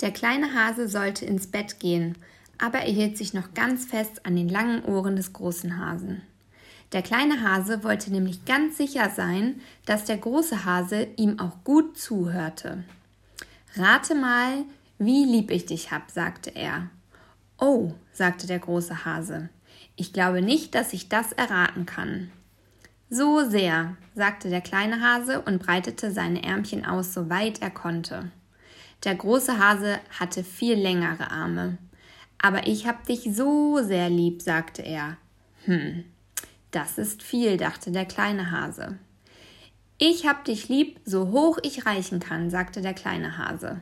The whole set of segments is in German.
Der kleine Hase sollte ins Bett gehen, aber er hielt sich noch ganz fest an den langen Ohren des großen Hasen. Der kleine Hase wollte nämlich ganz sicher sein, dass der große Hase ihm auch gut zuhörte. Rate mal, wie lieb ich dich hab, sagte er. Oh, sagte der große Hase, ich glaube nicht, dass ich das erraten kann. So sehr, sagte der kleine Hase und breitete seine Ärmchen aus, so weit er konnte. Der große Hase hatte viel längere Arme. Aber ich hab dich so sehr lieb, sagte er. Hm, das ist viel, dachte der kleine Hase. Ich hab dich lieb, so hoch ich reichen kann, sagte der kleine Hase.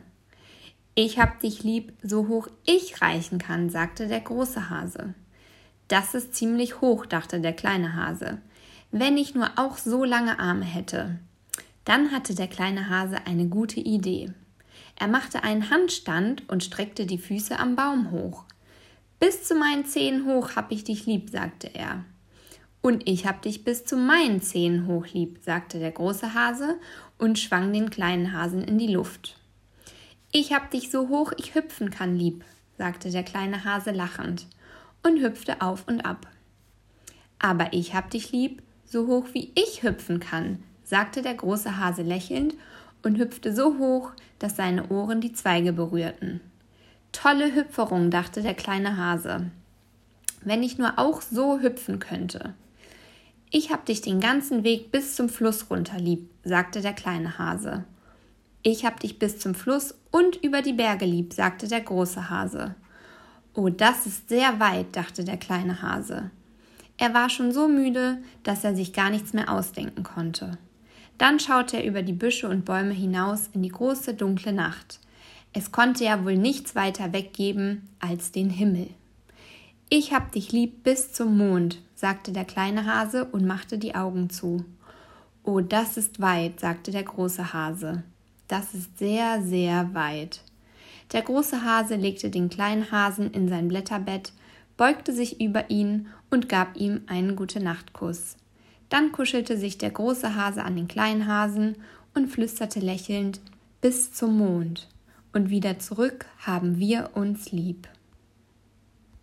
Ich hab dich lieb, so hoch ich reichen kann, sagte der große Hase. Das ist ziemlich hoch, dachte der kleine Hase. Wenn ich nur auch so lange Arme hätte. Dann hatte der kleine Hase eine gute Idee. Er machte einen Handstand und streckte die Füße am Baum hoch. Bis zu meinen Zehen hoch hab ich dich lieb, sagte er. Und ich hab dich bis zu meinen Zehen hoch lieb, sagte der große Hase und schwang den kleinen Hasen in die Luft. Ich hab dich so hoch ich hüpfen kann lieb, sagte der kleine Hase lachend und hüpfte auf und ab. Aber ich hab dich lieb, so hoch wie ich hüpfen kann, sagte der große Hase lächelnd und hüpfte so hoch, dass seine Ohren die Zweige berührten. Tolle Hüpferung, dachte der kleine Hase. Wenn ich nur auch so hüpfen könnte. Ich hab dich den ganzen Weg bis zum Fluss runter lieb, sagte der kleine Hase. Ich hab dich bis zum Fluss und über die Berge lieb, sagte der große Hase. Oh, das ist sehr weit, dachte der kleine Hase. Er war schon so müde, dass er sich gar nichts mehr ausdenken konnte. Dann schaute er über die Büsche und Bäume hinaus in die große dunkle Nacht. Es konnte ja wohl nichts weiter weggeben als den Himmel. Ich hab dich lieb bis zum Mond, sagte der kleine Hase und machte die Augen zu. Oh, das ist weit, sagte der große Hase. Das ist sehr, sehr weit. Der große Hase legte den kleinen Hasen in sein Blätterbett, beugte sich über ihn und gab ihm einen Gute-Nacht-Kuss. Dann kuschelte sich der große Hase an den kleinen Hasen und flüsterte lächelnd bis zum Mond. Und wieder zurück haben wir uns lieb.